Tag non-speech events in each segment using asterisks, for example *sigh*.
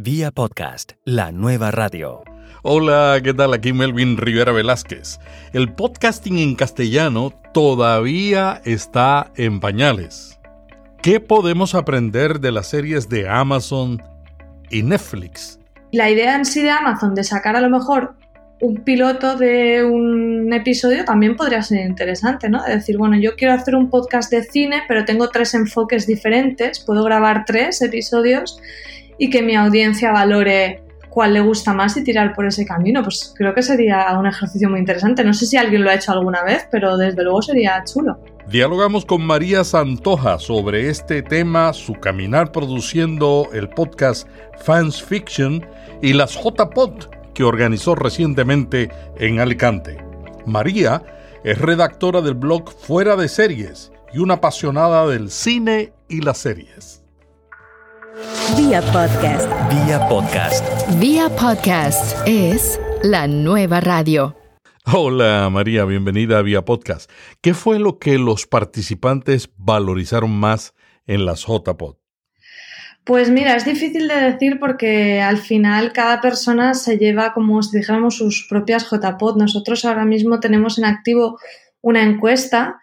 Vía podcast, la nueva radio. Hola, ¿qué tal? Aquí Melvin Rivera Velázquez. El podcasting en castellano todavía está en pañales. ¿Qué podemos aprender de las series de Amazon y Netflix? La idea en sí de Amazon de sacar a lo mejor un piloto de un episodio también podría ser interesante, ¿no? Es decir, bueno, yo quiero hacer un podcast de cine, pero tengo tres enfoques diferentes, puedo grabar tres episodios y que mi audiencia valore cuál le gusta más y tirar por ese camino. Pues creo que sería un ejercicio muy interesante. No sé si alguien lo ha hecho alguna vez, pero desde luego sería chulo. Dialogamos con María Santoja sobre este tema, su caminar produciendo el podcast Fans Fiction y las JPod que organizó recientemente en Alicante. María es redactora del blog Fuera de Series y una apasionada del cine y las series. Vía podcast. Vía podcast. Vía podcast es la nueva radio. Hola María, bienvenida a Vía Podcast. ¿Qué fue lo que los participantes valorizaron más en las JPod? Pues mira, es difícil de decir porque al final cada persona se lleva como si dijéramos sus propias JPod. Nosotros ahora mismo tenemos en activo una encuesta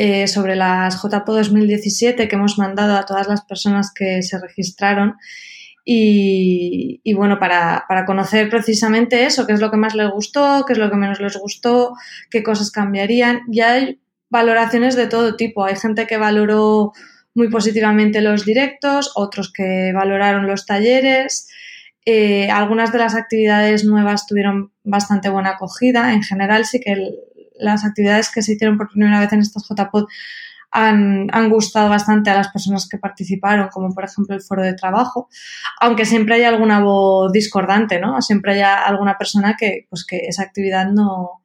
eh, sobre las JPO 2017 que hemos mandado a todas las personas que se registraron. Y, bueno, para, conocer precisamente eso, qué es lo que más les gustó, qué es lo que menos les gustó, qué cosas cambiarían. Y hay valoraciones de todo tipo. Hay gente que valoró muy positivamente los directos, otros que valoraron los talleres. Eh, algunas de las actividades nuevas tuvieron bastante buena acogida. En general sí que el, las actividades que se hicieron por primera vez en estas JPod han, han, gustado bastante a las personas que participaron, como por ejemplo el foro de trabajo, aunque siempre hay alguna voz discordante, ¿no? Siempre hay alguna persona que, pues, que esa actividad no,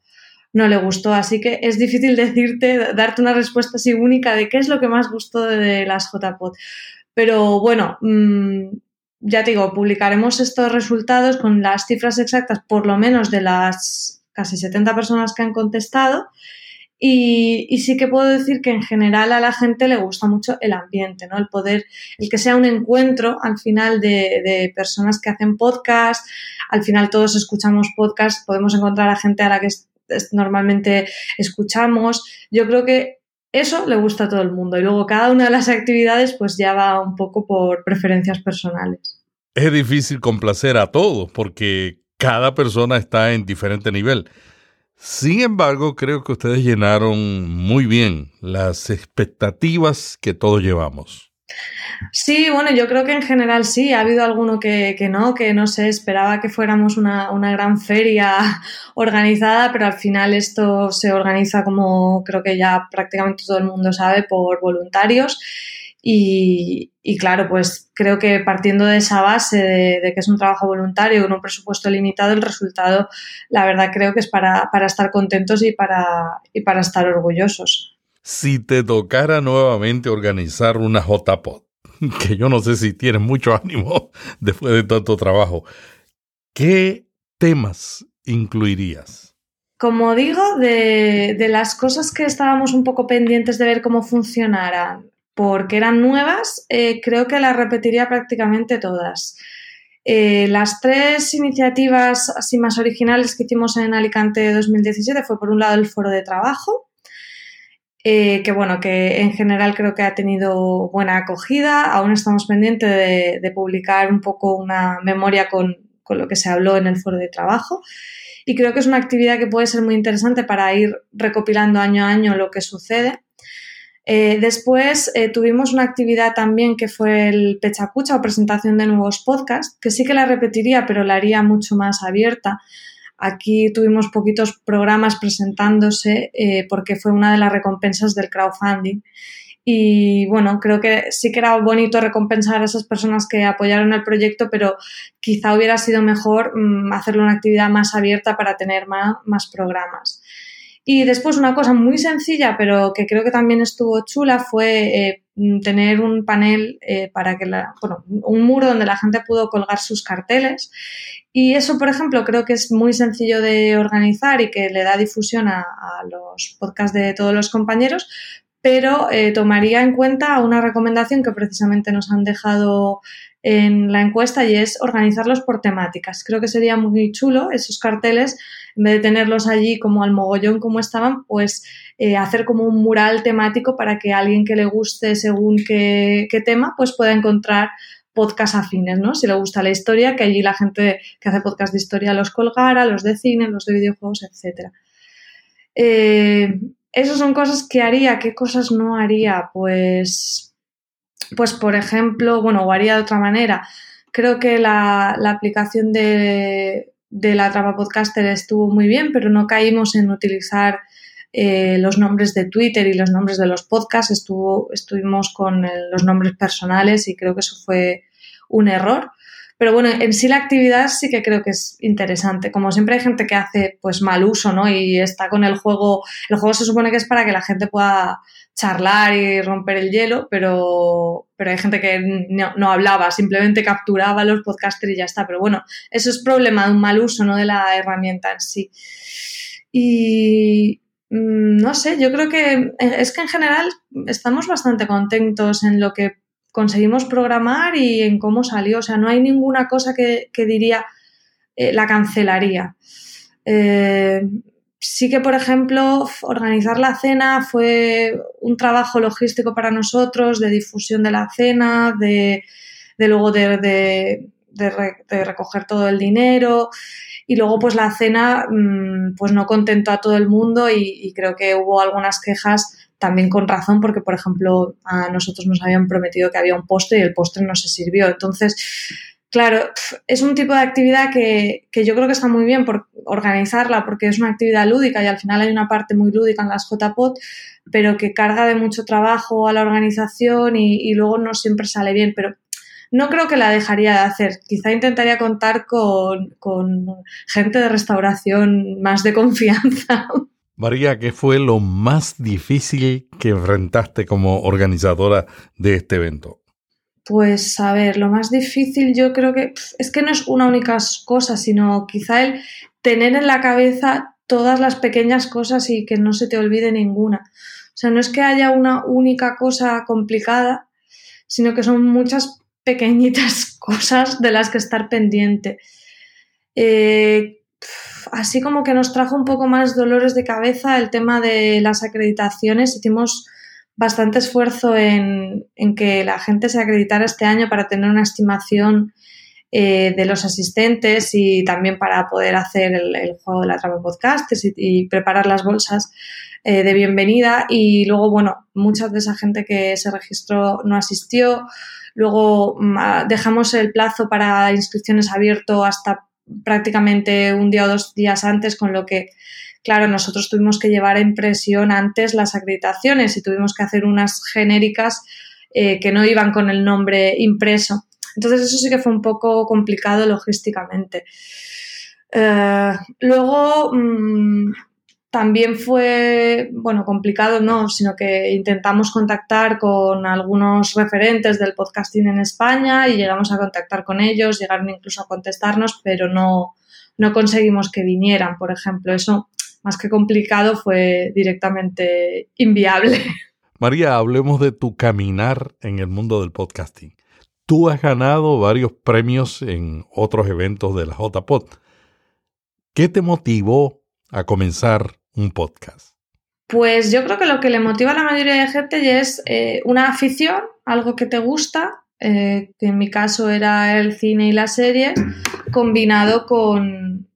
no le gustó. Así que es difícil decirte, darte una respuesta así única de qué es lo que más gustó de las JPod. Pero bueno, mm, ya te digo, publicaremos estos resultados con las cifras exactas, por lo menos de las casi 70 personas que han contestado. Y, sí que puedo decir que en general a la gente le gusta mucho el ambiente, ¿no? El poder, el que sea un encuentro al final de, personas que hacen podcast, al final todos escuchamos podcast, podemos encontrar a gente a la que normalmente escuchamos. Yo creo que eso le gusta a todo el mundo y luego cada una de las actividades pues ya va un poco por preferencias personales. Es difícil complacer a todos porque cada persona está en diferente nivel. Sin embargo, creo que ustedes llenaron muy bien las expectativas que todos llevamos. Sí, bueno, yo creo que en general sí. Ha habido alguno que, no, que no sé, esperaba que fuéramos una, una, gran feria *laughs* organizada, pero al final esto se organiza como creo que ya prácticamente todo el mundo sabe por voluntarios y, claro, pues creo que partiendo de esa base de, que es un trabajo voluntario con un presupuesto limitado, el resultado, la verdad, creo que es para, estar contentos y para, y para estar orgullosos. Si te tocara nuevamente organizar una JPOT, *laughs* que yo no sé si tienes mucho ánimo *laughs* después de tanto trabajo, ¿qué temas incluirías? Como digo, de, de las cosas que estábamos un poco pendientes de ver cómo funcionaran, porque eran nuevas, eh, creo que las repetiría prácticamente todas. Eh, las tres iniciativas más originales que hicimos en Alicante 2017 fue por un lado el foro de trabajo, eh, que bueno, que en general creo que ha tenido buena acogida. Aún estamos pendientes de, publicar un poco una memoria con, con, lo que se habló en el foro de trabajo. Y creo que es una actividad que puede ser muy interesante para ir recopilando año a año lo que sucede. Eh, después eh, tuvimos una actividad también que fue el Pechacucha o presentación de nuevos podcasts, que sí que la repetiría, pero la haría mucho más abierta. Aquí tuvimos poquitos programas presentándose eh, porque fue una de las recompensas del crowdfunding. Y bueno, creo que sí que era bonito recompensar a esas personas que apoyaron el proyecto, pero quizá hubiera sido mejor mm, hacerlo una actividad más abierta para tener más programas. Y después una cosa muy sencilla, pero que creo que también estuvo chula, fue eh, tener un panel eh, para que la, bueno, un muro donde la gente pudo colgar sus carteles. Y eso, por ejemplo, creo que es muy sencillo de organizar y que le da difusión a, los podcasts de todos los compañeros, pero eh, tomaría en cuenta una recomendación que precisamente nos han dejado en la encuesta y es organizarlos por temáticas. Creo que sería muy chulo esos carteles, en vez de tenerlos allí como al mogollón como estaban, pues eh, hacer como un mural temático para que alguien que le guste según qué, tema, pues pueda encontrar podcast afines, ¿no? Si le gusta la historia, que allí la gente que hace podcast de historia los colgara, los de cine, los de videojuegos, etc. Eh, esas son cosas que haría. ¿Qué cosas no haría? Pues, pues por ejemplo, bueno, o haría de otra manera. Creo que la, aplicación de, la Trapa Podcaster estuvo muy bien, pero no caímos en utilizar eh, los nombres de Twitter y los nombres de los podcasts, estuvo, estuvimos con los nombres personales y creo que eso fue un error. Pero bueno, en sí la actividad sí que creo que es interesante. Como siempre hay gente que hace pues mal uso, ¿no? Y está con el juego. El juego se supone que es para que la gente pueda charlar y romper el hielo, pero, pero hay gente que no, no hablaba, simplemente capturaba los podcasters y ya está. Pero bueno, eso es problema de un mal uso, no de la herramienta en sí. Y, Mm, no sé, yo creo que eh, es que en general estamos bastante contentos en lo que conseguimos programar y en cómo salió. O sea, no hay ninguna cosa que, diría eh, la cancelaría. Eh, sí que, por ejemplo, organizar la cena fue un trabajo logístico para nosotros, de difusión de la cena, de, luego de, recoger todo el dinero. Y luego, pues la cena, mm, pues no contentó a todo el mundo y, creo que hubo algunas quejas también con razón, porque, por ejemplo, a nosotros nos habían prometido que había un postre y el postre no se sirvió. Entonces, claro, es un tipo de actividad que, yo creo que está muy bien por organizarla, porque es una actividad lúdica y al final hay una parte muy lúdica en las JPOT, pero que carga de mucho trabajo a la organización y, y luego no siempre sale bien. Pero no creo que la dejaría de hacer. Quizá intentaría contar con, gente de restauración más de confianza. *laughs* María, ¿qué fue lo más difícil que enfrentaste como organizadora de este evento? Pues a ver, lo más difícil yo creo que es que no es una única cosa, sino quizá el tener en la cabeza todas las pequeñas cosas y que no se te olvide ninguna. O sea, no es que haya una única cosa complicada, sino que son muchas pequeñitas *laughs* cosas de las que estar pendiente. Eh, así como que nos trajo un poco más dolores de cabeza el tema de las acreditaciones. Hicimos bastante esfuerzo en, que la gente se acreditara este año para tener una estimación eh, de los asistentes y también para poder hacer el, juego de la trama podcast y, preparar las bolsas eh, de bienvenida. Y luego, bueno, mucha de esa gente que se registró no asistió. Luego mm, ah, dejamos el plazo para inscripciones abierto hasta prácticamente un día o dos días antes, con lo que, claro, nosotros tuvimos que llevar a impresión antes las acreditaciones y tuvimos que hacer unas genéricas eh, que no iban con el nombre impreso. Entonces eso sí que fue un poco complicado logísticamente. Eh, luego, mm, también fue, bueno, complicado no, sino que intentamos contactar con algunos referentes del podcasting en España y llegamos a contactar con ellos, llegaron incluso a contestarnos, pero no, no conseguimos que vinieran, por ejemplo. Eso, más que complicado, fue directamente inviable. *laughs* María, hablemos de tu caminar en el mundo del podcasting. Tú has ganado varios premios en otros eventos de la JPod. ¿Qué te motivó a comenzar un podcast? Pues yo creo que lo que le motiva a la mayoría de gente es eh, una afición, algo que te gusta, eh, que en mi caso era el cine y la serie, combinado con,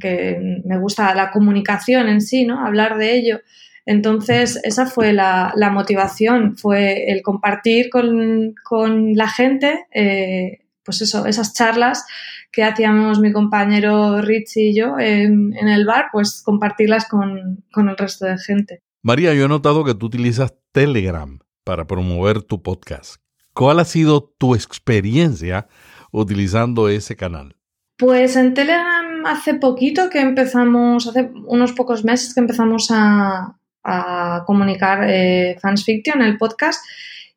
que me gusta la comunicación en sí, ¿no? Hablar de ello. Entonces, esa fue la, motivación, fue el compartir con, la gente, eh, pues eso, esas charlas que hacíamos mi compañero Richie y yo en, el bar, pues compartirlas con, el resto de gente. María, yo he notado que tú utilizas Telegram para promover tu podcast. ¿Cuál ha sido tu experiencia utilizando ese canal? Pues en Telegram hace poquito que empezamos, hace unos pocos meses que empezamos a, comunicar eh, Fans Fiction, el podcast,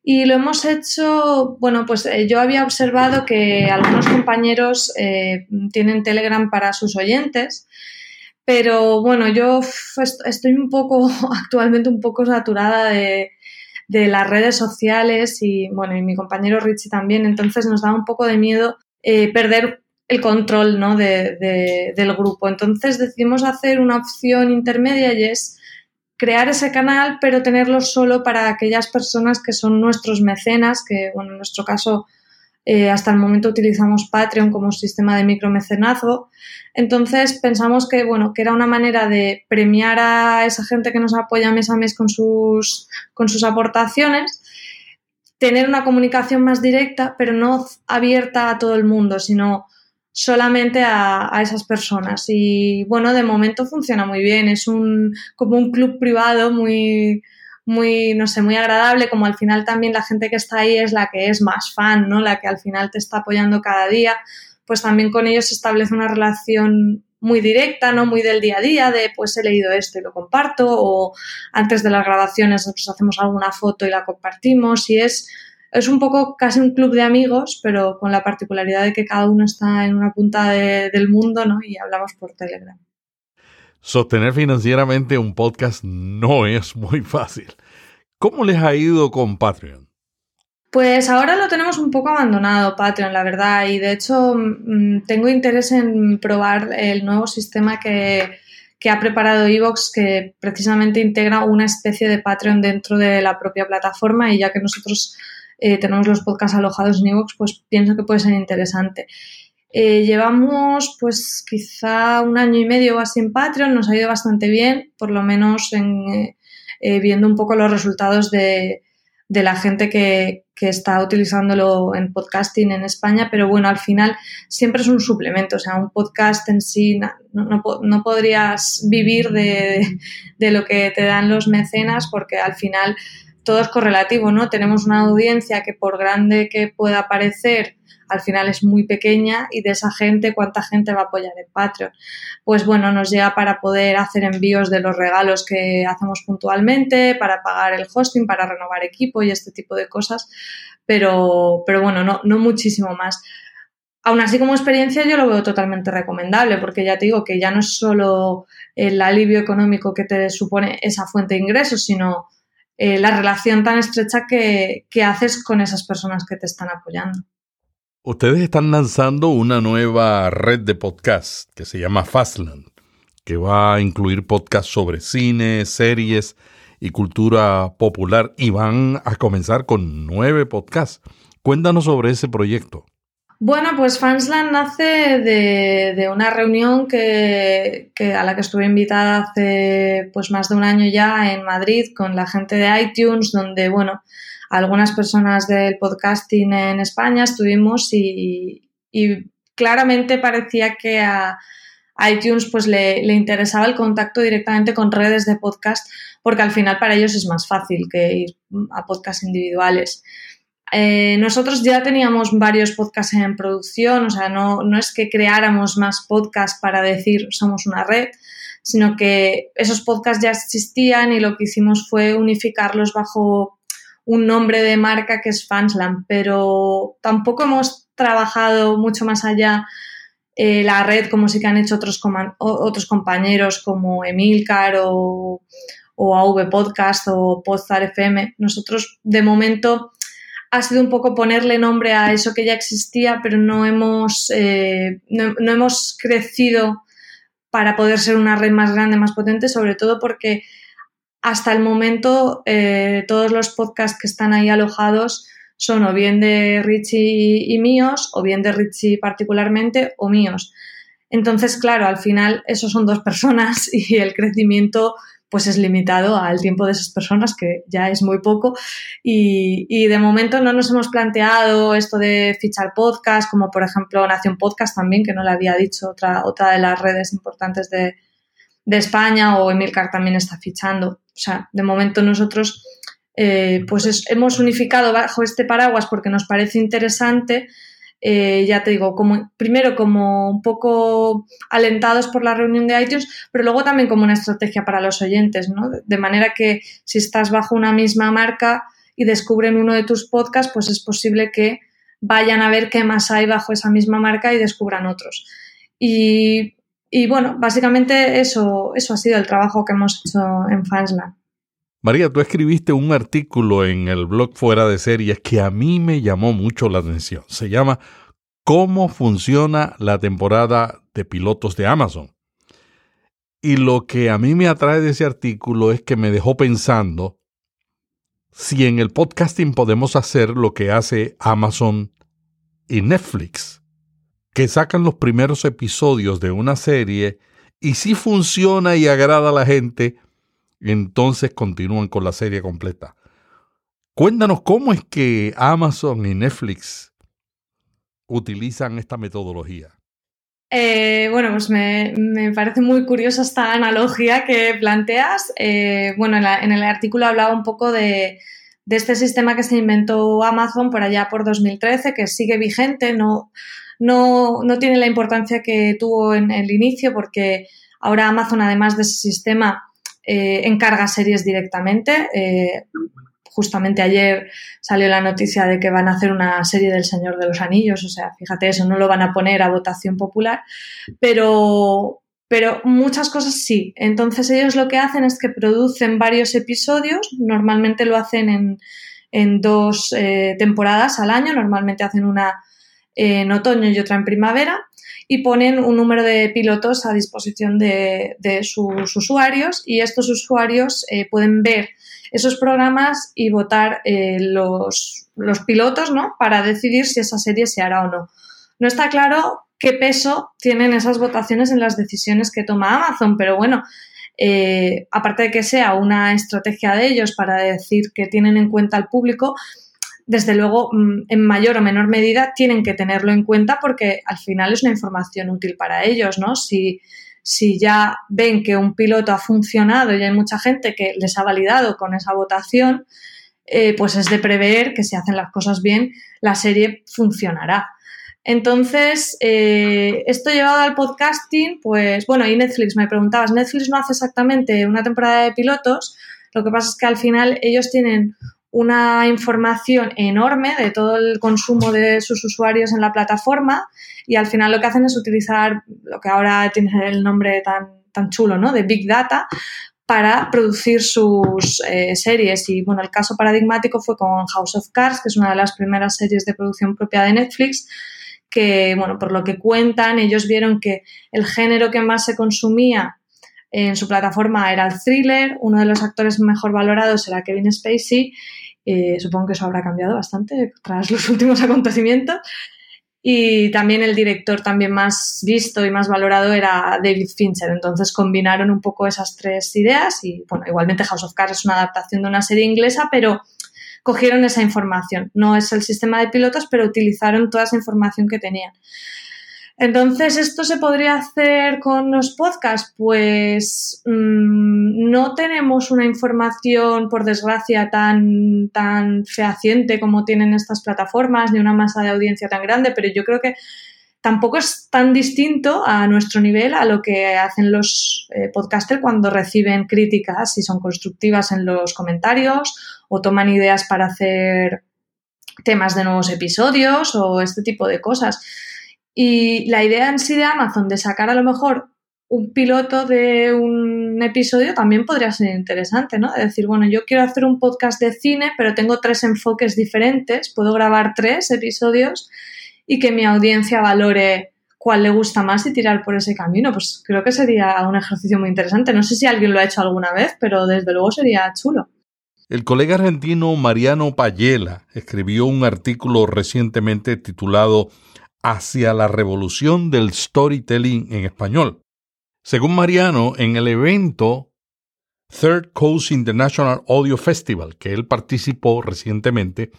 y lo hemos hecho, bueno, pues eh, yo había observado que algunos compañeros eh, tienen Telegram para sus oyentes, pero bueno, yo estoy un poco, *laughs* actualmente un poco saturada de, de las redes sociales y, bueno, y mi compañero Richie también, entonces nos da un poco de miedo eh, perder el control ¿no? de, del grupo. Entonces decidimos hacer una opción intermedia y es crear ese canal, pero tenerlo solo para aquellas personas que son nuestros mecenas, que bueno, en nuestro caso eh, hasta el momento utilizamos Patreon como sistema de micromecenazgo. Entonces pensamos que, bueno, que era una manera de premiar a esa gente que nos apoya mes a mes con sus, con sus aportaciones, tener una comunicación más directa, pero no abierta a todo el mundo, sino solamente a, esas personas. Y bueno, de momento funciona muy bien. Es un, como un club privado muy, muy, no sé, muy agradable, como al final también la gente que está ahí es la que es más fan, ¿no? La que al final te está apoyando cada día, pues también con ellos se establece una relación muy directa, ¿no? Muy del día a día, de pues he leído esto y lo comparto, o antes de las grabaciones nosotros hacemos alguna foto y la compartimos, y es es un poco casi un club de amigos, pero con la particularidad de que cada uno está en una punta del mundo, ¿no? Y hablamos por Telegram. Sostener financieramente un podcast no es muy fácil. ¿Cómo les ha ido con Patreon? Pues ahora lo tenemos un poco abandonado, Patreon, la verdad, y de hecho mm, tengo interés en probar el nuevo sistema que, que ha preparado Evox, que precisamente integra una especie de Patreon dentro de la propia plataforma y ya que nosotros eh, tenemos los podcasts alojados en Evox, pues pienso que puede ser interesante. Eh, llevamos pues quizá un año y medio así en Patreon, nos ha ido bastante bien, por lo menos en, eh, viendo un poco los resultados de, la gente que, está utilizándolo en podcasting en España, pero bueno, al final siempre es un suplemento, o sea, un podcast en sí no, podrías vivir de, de, lo que te dan los mecenas porque al final todo es correlativo, ¿no? Tenemos una audiencia que por grande que pueda parecer, al final es muy pequeña y de esa gente, ¿cuánta gente va a apoyar en Patreon? Pues bueno, nos llega para poder hacer envíos de los regalos que hacemos puntualmente, para pagar el hosting, para renovar equipo y este tipo de cosas, pero, pero bueno, no, no muchísimo más. Aún así, como experiencia, yo lo veo totalmente recomendable, porque ya te digo que ya no es solo el alivio económico que te supone esa fuente de ingresos, sino eh, la relación tan estrecha que, haces con esas personas que te están apoyando. Ustedes están lanzando una nueva red de podcast que se llama Fastland, que va a incluir podcasts sobre cine, series y cultura popular y van a comenzar con nueve podcasts. Cuéntanos sobre ese proyecto. Bueno, pues Fansland nace de, una reunión que, a la que estuve invitada hace pues más de un año ya en Madrid con la gente de iTunes, donde bueno, algunas personas del podcasting en España estuvimos y, claramente parecía que a iTunes pues le, le, interesaba el contacto directamente con redes de podcast porque al final para ellos es más fácil que ir a podcasts individuales. Eh, nosotros ya teníamos varios podcasts en producción, o sea, no, no es que creáramos más podcasts para decir somos una red, sino que esos podcasts ya existían y lo que hicimos fue unificarlos bajo un nombre de marca que es Fansland, pero tampoco hemos trabajado mucho más allá eh, la red como sí que han hecho otros, otros compañeros como Emilcar o, o AV Podcast o Podstar FM. Nosotros de momento ha sido un poco ponerle nombre a eso que ya existía, pero no hemos, eh, no, hemos crecido para poder ser una red más grande, más potente, sobre todo porque hasta el momento eh, todos los podcasts que están ahí alojados son o bien de Richie y míos, o bien de Richie particularmente, o míos. Entonces, claro, al final esos son dos personas *laughs* y el crecimiento pues es limitado al tiempo de esas personas, que ya es muy poco. Y, de momento no nos hemos planteado esto de fichar podcast, como por ejemplo Nación Podcast también, que no le había dicho, otra, otra de las redes importantes de, España, o Emilcar también está fichando. O sea, de momento nosotros eh, pues hemos unificado bajo este paraguas porque nos parece interesante eh, ya te digo, como, primero como un poco alentados por la reunión de iTunes, pero luego también como una estrategia para los oyentes, ¿no? De manera que si estás bajo una misma marca y descubren uno de tus podcasts, pues es posible que vayan a ver qué más hay bajo esa misma marca y descubran otros. Y, y bueno, básicamente eso, eso ha sido el trabajo que hemos hecho en Fansland. María, tú escribiste un artículo en el blog Fuera de Series que a mí me llamó mucho la atención. Se llama ¿Cómo funciona la temporada de pilotos de Amazon? Y lo que a mí me atrae de ese artículo es que me dejó pensando si en el podcasting podemos hacer lo que hace Amazon y Netflix, que sacan los primeros episodios de una serie y si funciona y agrada a la gente, entonces continúan con la serie completa. Cuéntanos cómo es que Amazon y Netflix utilizan esta metodología. Eh, bueno, pues me, parece muy curiosa esta analogía que planteas. Eh, bueno, en, el artículo hablaba un poco de, este sistema que se inventó Amazon por allá por 2013, que sigue vigente, no, no, no tiene la importancia que tuvo en el inicio, porque ahora Amazon, además de ese sistema, eh, encarga series directamente. Eh, justamente ayer salió la noticia de que van a hacer una serie del Señor de los Anillos, o sea, fíjate eso, no lo van a poner a votación popular, pero, pero muchas cosas sí. Entonces ellos lo que hacen es que producen varios episodios, normalmente lo hacen en, en dos eh, temporadas al año, normalmente hacen una en otoño y otra en primavera, y ponen un número de pilotos a disposición de, sus usuarios y estos usuarios eh, pueden ver esos programas y votar eh, los, los, pilotos ¿no? para decidir si esa serie se hará o no. No está claro qué peso tienen esas votaciones en las decisiones que toma Amazon, pero bueno, eh, aparte de que sea una estrategia de ellos para decir que tienen en cuenta al público, desde luego, mm, en mayor o menor medida, tienen que tenerlo en cuenta porque al final es una información útil para ellos, ¿no? Si, si ya ven que un piloto ha funcionado y hay mucha gente que les ha validado con esa votación, eh, pues es de prever que si hacen las cosas bien, la serie funcionará. Entonces, eh, esto llevado al podcasting, pues bueno, y Netflix, me preguntabas, Netflix no hace exactamente una temporada de pilotos, lo que pasa es que al final ellos tienen una información enorme de todo el consumo de sus usuarios en la plataforma y al final lo que hacen es utilizar lo que ahora tiene el nombre tan, tan chulo, ¿no? De Big Data para producir sus eh, series. Y bueno, el caso paradigmático fue con House of Cards, que es una de las primeras series de producción propia de Netflix, que, bueno, por lo que cuentan, ellos vieron que el género que más se consumía en su plataforma era el thriller, uno de los actores mejor valorados era Kevin Spacey supongo que eso habrá cambiado bastante tras los *laughs* últimos acontecimientos. Y también el director también más visto y más valorado era David Fincher. Entonces combinaron un poco esas tres ideas y, bueno, igualmente House of Cards es una adaptación de una serie inglesa, pero cogieron esa información. No es el sistema de pilotos, pero utilizaron toda esa información que tenían. Entonces, ¿esto se podría hacer con los podcasts? Pues mm, no tenemos una información, por desgracia, tan, tan fehaciente como tienen estas plataformas, ni una masa de audiencia tan grande, pero yo creo que tampoco es tan distinto a nuestro nivel a lo que hacen los eh, podcasters cuando reciben críticas, si son constructivas en los comentarios o toman ideas para hacer temas de nuevos episodios o este tipo de cosas. Y la idea en sí de Amazon de sacar a lo mejor un piloto de un episodio también podría ser interesante, ¿no? De decir, bueno, yo quiero hacer un podcast de cine, pero tengo tres enfoques diferentes, puedo grabar tres episodios y que mi audiencia valore cuál le gusta más y tirar por ese camino. Pues creo que sería un ejercicio muy interesante. No sé si alguien lo ha hecho alguna vez, pero desde luego sería chulo. El colega argentino Mariano Payela escribió un artículo recientemente titulado hacia la revolución del storytelling en español. Según Mariano, en el evento Third Coast International Audio Festival, que él participó recientemente,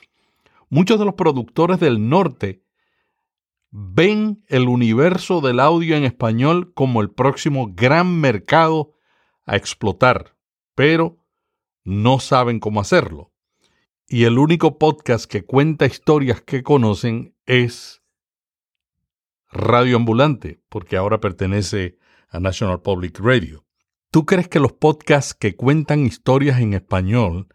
muchos de los productores del norte ven el universo del audio en español como el próximo gran mercado a explotar, pero no saben cómo hacerlo. Y el único podcast que cuenta historias que conocen es Radio Ambulante, porque ahora pertenece a National Public Radio. ¿Tú crees que los podcasts que cuentan historias en español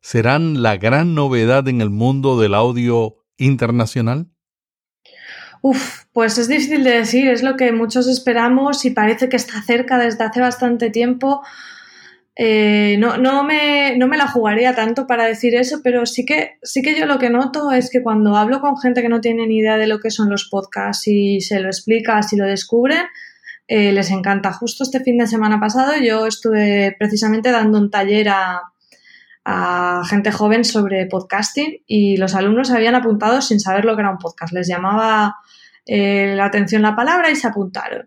serán la gran novedad en el mundo del audio internacional? Uf, pues es difícil de decir, es lo que muchos esperamos y parece que está cerca desde hace bastante tiempo, Eh, no, no, me, no me la jugaría tanto para decir eso, pero sí que, sí que yo lo que noto es que cuando hablo con gente que no tiene ni idea de lo que son los podcasts y se lo explica, si lo descubren, eh, les encanta. Justo este fin de semana pasado yo estuve precisamente dando un taller a, gente joven sobre podcasting y los alumnos habían apuntado sin saber lo que era un podcast. Les llamaba eh, la atención la palabra y se apuntaron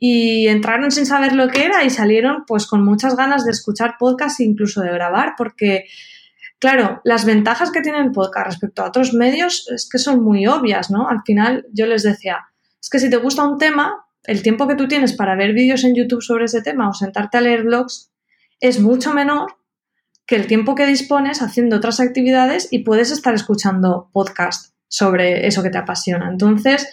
y entraron sin saber lo que era y salieron pues con muchas ganas de escuchar podcast e incluso de grabar porque claro, las ventajas que tiene el podcast respecto a otros medios es que son muy obvias, ¿no? Al final yo les decía, es que si te gusta un tema, el tiempo que tú tienes para ver vídeos en YouTube sobre ese tema o sentarte a leer blogs es mucho menor que el tiempo que dispones haciendo otras actividades y puedes estar escuchando podcast sobre eso que te apasiona. Entonces,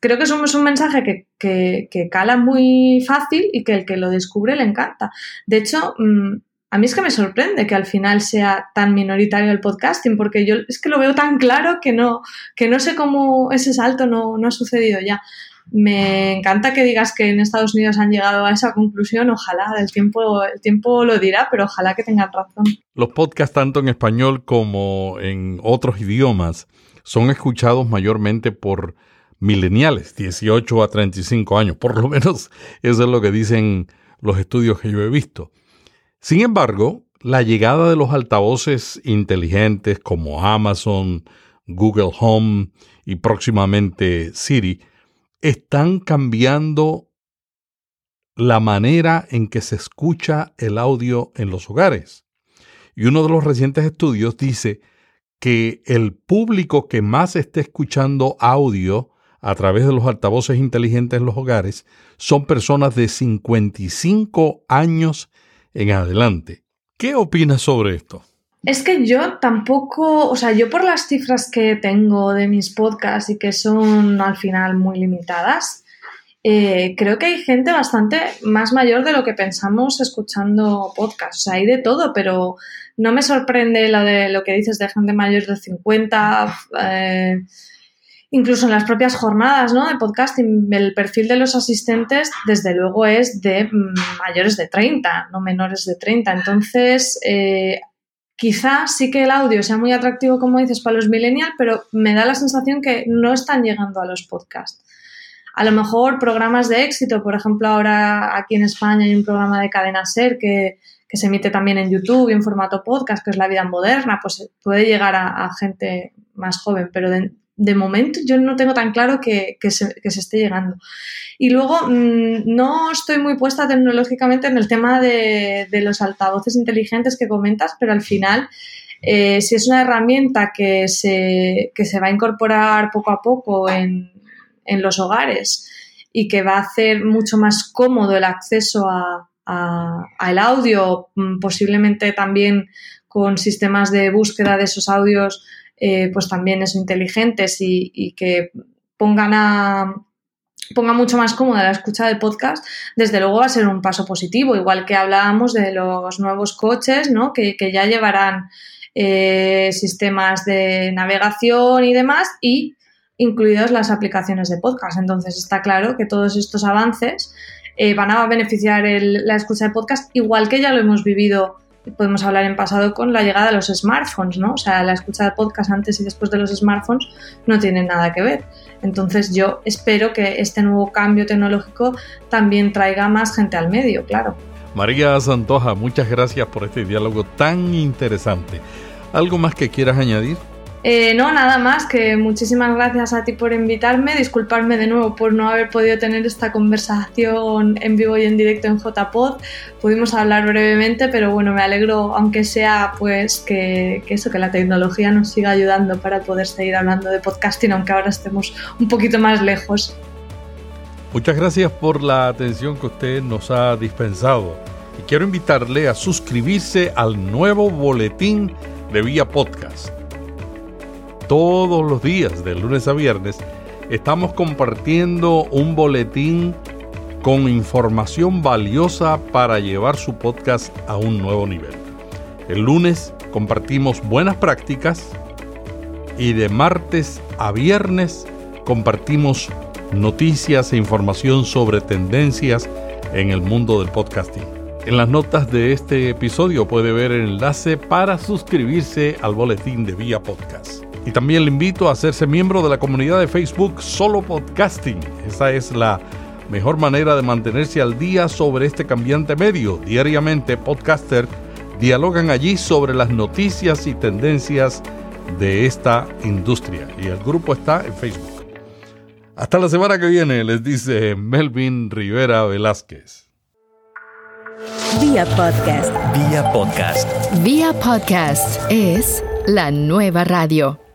creo que es un, mensaje que, cala muy fácil y que el que lo descubre le encanta. De hecho, mm, a mí es que me sorprende que al final sea tan minoritario el podcasting, porque yo es que lo veo tan claro que no, que no sé cómo ese salto no, no ha sucedido ya. Me encanta que digas que en Estados Unidos han llegado a esa conclusión. Ojalá, el tiempo, el tiempo lo dirá, pero ojalá que tengan razón. Los podcasts, tanto en español como en otros idiomas, son escuchados mayormente por mileniales, 18 a 35 años, por lo menos eso es lo que dicen los estudios que yo he visto. Sin embargo, la llegada de los altavoces inteligentes como Amazon, Google Home y próximamente Siri están cambiando la manera en que se escucha el audio en los hogares. Y uno de los recientes estudios dice que el público que más esté escuchando audio a través de los altavoces inteligentes en los hogares son personas de 55 años en adelante. ¿Qué opinas sobre esto? Es que yo tampoco, o sea, yo por las cifras que tengo de mis podcasts y que son al final muy limitadas, eh, creo que hay gente bastante más mayor de lo que pensamos escuchando podcasts. O sea, hay de todo, pero no me sorprende lo de lo que dices de gente mayor de 50. Eh, incluso en las propias jornadas ¿no? de podcasting, el perfil de los asistentes, desde luego, es de mm, mayores de 30, no menores de 30. Entonces, eh, quizás sí que el audio sea muy atractivo, como dices, para los millennials, pero me da la sensación que no están llegando a los podcasts. A lo mejor programas de éxito, por ejemplo, ahora aquí en España hay un programa de cadena SER que, se emite también en YouTube y en formato podcast, que es La Vida Moderna, pues puede llegar a, gente más joven, pero de momento yo no tengo tan claro que, se, esté llegando. Y luego mm, no estoy muy puesta tecnológicamente en el tema de, los altavoces inteligentes que comentas, pero al final, eh, si es una herramienta que se, se va a incorporar poco a poco en, los hogares y que va a hacer mucho más cómodo el acceso al audio, mm, posiblemente también con sistemas de búsqueda de esos audios eh, pues también eso, inteligentes y, que pongan a ponga mucho más cómoda la escucha del podcast, desde luego va a ser un paso positivo, igual que hablábamos de los nuevos coches, ¿no? que, ya llevarán eh, sistemas de navegación y demás, y incluidas las aplicaciones de podcast. Entonces está claro que todos estos avances eh, van a beneficiar la escucha de podcast, igual que ya lo hemos vivido podemos hablar en pasado con la llegada de los smartphones, ¿no? O sea, la escucha de podcast antes y después de los smartphones no tiene nada que ver. Entonces yo espero que este nuevo cambio tecnológico también traiga más gente al medio, claro. María Santoja, muchas gracias por este diálogo tan interesante. ¿Algo más que quieras añadir? Eh, no, nada más, que muchísimas gracias a ti por invitarme, disculparme de nuevo por no haber podido tener esta conversación en vivo y en directo en JPod. Pudimos hablar brevemente, pero bueno, me alegro, aunque sea pues que, eso, que la tecnología nos siga ayudando para poder seguir hablando de podcasting, aunque ahora estemos un poquito más lejos. Muchas gracias por la atención que usted nos ha dispensado y quiero invitarle a suscribirse al nuevo boletín de Vía Podcast todos los días, de lunes a viernes, estamos compartiendo un boletín con información valiosa para llevar su podcast a un nuevo nivel. El lunes compartimos buenas prácticas y de martes a viernes compartimos noticias e información sobre tendencias en el mundo del podcasting. En las notas de este episodio puede ver el enlace para suscribirse al boletín de Vía Podcast. Y también le invito a hacerse miembro de la comunidad de Facebook Solo Podcasting. Esa es la mejor manera de mantenerse al día sobre este cambiante medio. Diariamente, podcaster dialogan allí sobre las noticias y tendencias de esta industria. Y el grupo está en Facebook. Hasta la semana que viene, les dice Melvin Rivera Velázquez. Vía podcast. Vía podcast. Vía podcast es la nueva radio.